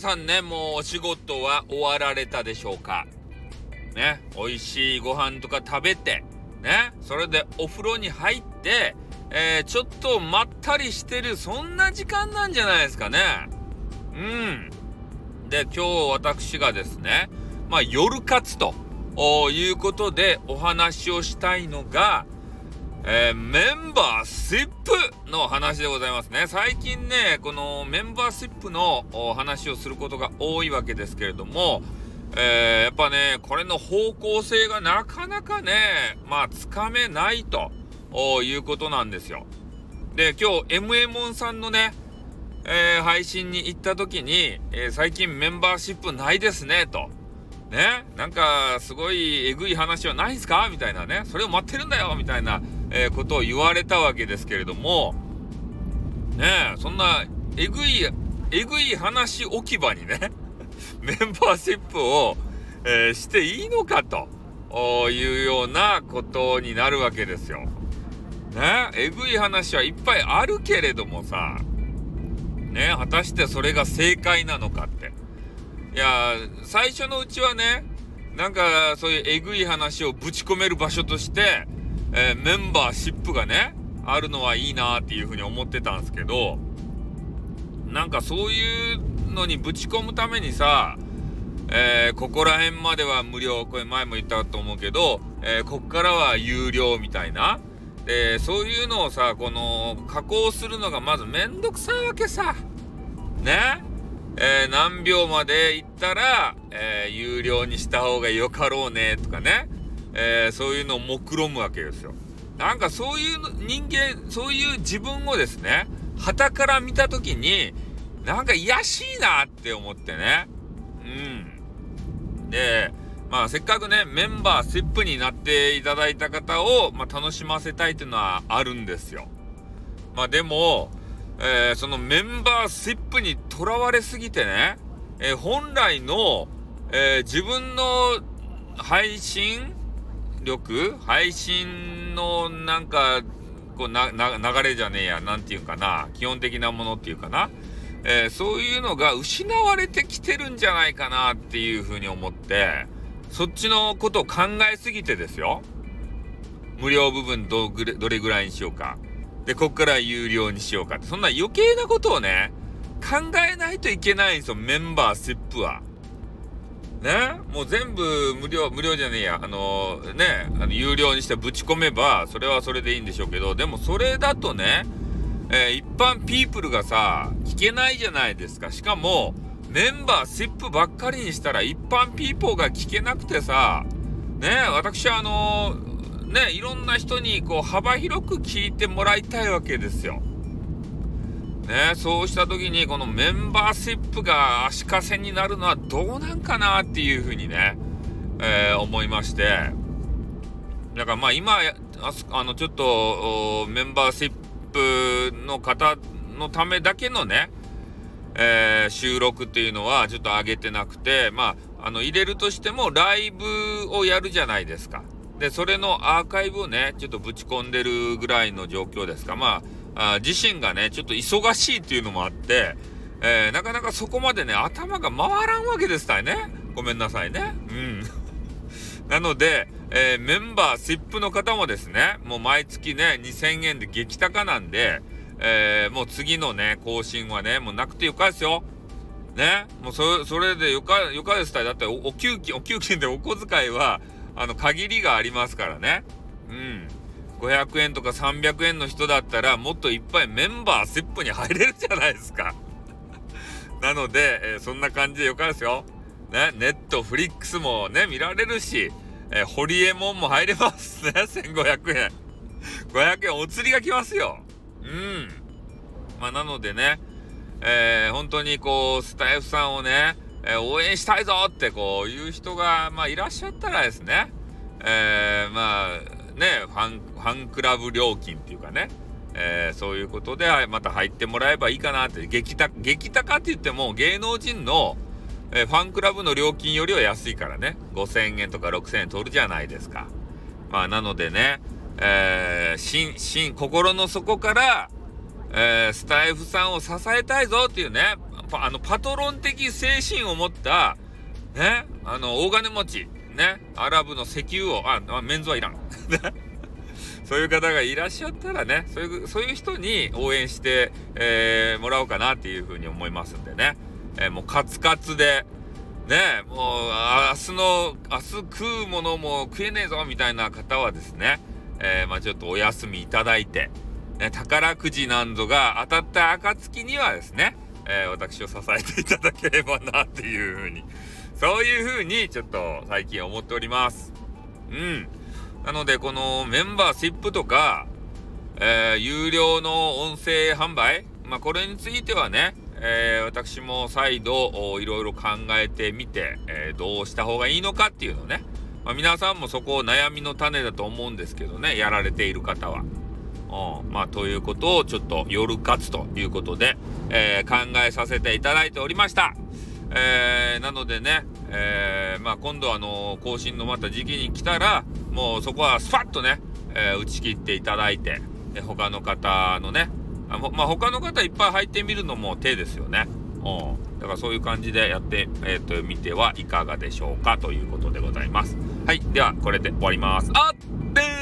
さんね、もうお仕事は終わられたでしょうか？ね、美味しいご飯とか食べて、ね、それでお風呂に入って、えー、ちょっとまったりしてる、そんな時間なんじゃないですかね。うん。で、今日私がですね、まあ、夜活ということでお話をしたいのが、えー、メンバーシップの話でございますね。最近ね、このメンバーシップの話をすることが多いわけですけれども、えー、やっぱね、これの方向性がなかなかね、まあ、つかめないということなんですよ。で、今日、MMON さんのね、えー、配信に行った時に、えー、最近メンバーシップないですね、と。ね、なんか、すごいえぐい話はないんすか？みたいなね、それを待ってるんだよみたいな、えー、ことを言われたわけですけれども、ねえそんな、えぐい、えぐい話置き場にね、メンバーシップを、えー、していいのかというようなことになるわけですよ。ねえぐい話はいっぱいあるけれどもさ、ね果たしてそれが正解なのかって。いや、最初のうちはね、なんかそういうえぐい話をぶち込める場所として、えー、メンバーシップがね、あるのはいいなっていうふうに思ってたんですけど、なんかそういうのにぶち込むためにさ、えー、ここら辺までは無料、これ前も言ったと思うけど、えー、こっからは有料みたいな。で、そういうのをさ、この、加工するのがまずめんどくさいわけさ。ねえー、何秒まで行ったら、え、有料にした方がよかろうねとかね、えー、そういうのを目論むわけですよ。なんかそういう人間、そういう自分をですね、旗から見た時に、なんか癒しいなって思ってね。うん。で、まあせっかくね、メンバーシップになっていただいた方を、まあ、楽しませたいっていうのはあるんですよ。まあでも、えー、そのメンバーシップにとらわれすぎてね、えー、本来の、えー、自分の配信力配信のなんか、こうな、流れじゃねえや、なんていうかな、基本的なものっていうかな、えー、そういうのが失われてきてるんじゃないかなっていうふうに思って、そっちのことを考えすぎてですよ。無料部分どれぐらいにしようか。で、こっから有料にしようかって。そんな余計なことをね、考えないといけないんですよ、メンバーシップは。ねもう全部無料、無料じゃねえや。あのー、ね、あの有料にしてぶち込めば、それはそれでいいんでしょうけど、でもそれだとね、えー、一般ピープルがさ、聞けないじゃないですか。しかも、メンバーシップばっかりにしたら一般ピーポーが聞けなくてさ、ね私はあのーね、いろんな人にこう幅広く聞いてもらいたいわけですよ。ね、そうした時にこのメンバーシップが足かせになるのはどうなんかなっていうふうにね、えー、思いまして。だからまあ今、あのちょっとメンバーシップの方のためだけのね、えー、収録っていうのはちょっと上げてなくて、まあ、あの入れるとしてもライブをやるじゃないですか。で、それのアーカイブをね、ちょっとぶち込んでるぐらいの状況ですか。まあ、あ自身がね、ちょっと忙しいっていうのもあって、えー、なかなかそこまでね、頭が回らんわけですたいね。ごめんなさいね。うん。なので、えー、メンバー、シップの方もですね、もう毎月ね、2000円で激高なんで、えー、もう次のね、更新はね、もうなくてよかですよ。ね。もうそ、それでよか、よかですたい。だってお、お給金、お給金でお小遣いは、あの、限りがありますからね。うん。500円とか300円の人だったら、もっといっぱいメンバーセップに入れるじゃないですか。なので、えー、そんな感じでよかですよ。ね、ネットフリックスもね、見られるし、えー、ホリエモンも入れますね、1500円。500円お釣りが来ますよ。うん。まあ、なのでね、えー、本当にこう、スタイフさんをね、えー、応援したいぞってこういう人が、まあ、いらっしゃったらですね、えー、まあねファンファンクラブ料金っていうかね、えー、そういうことでまた入ってもらえばいいかなって。激高激高って言っても芸能人の、えー、ファンクラブの料金よりは安いからね。5000円とか6000円取るじゃないですか。まあなのでね、えー、心心心の底から、えー、スタイフさんを支えたいぞっていうねあのパトロン的精神を持ったねあの大金持ち。ね。アラブの石油をあメンズはいらん。そういう方がいらっしゃったらねそういうそういう人に応援して、えー、もらおうかなっていうふうに思いますんでね、えー、もうカツカツでねもう明日の明日食うものも食えねえぞみたいな方はですね、えー、まあ、ちょっとお休みいただいて、ね、宝くじなんぞが当たった暁にはですね、え私を支えていただければなっていうふうにそういうふうにちょっと最近思っております。うん。なので、このメンバーシップとか、えー、有料の音声販売、まあ、これについてはね、えー、私も再度いろいろ考えてみて、えー、どうした方がいいのかっていうのね、まあ、皆さんもそこを悩みの種だと思うんですけどね、やられている方は。うん、まあ、ということをちょっと夜活ということで、えー、考えさせていただいておりました。えー、なのでね、えー、まあ、今度あの更新のまた時期に来たら、もうそこはスパッとね、え打ち切っていただいて、で他の方のね、あまあ、他の方いっぱい入ってみるのも手ですよね。うん。だからそういう感じでやって、えっ、と、見てはいかがでしょうかということでございます。はい。では、これで終わります。あっ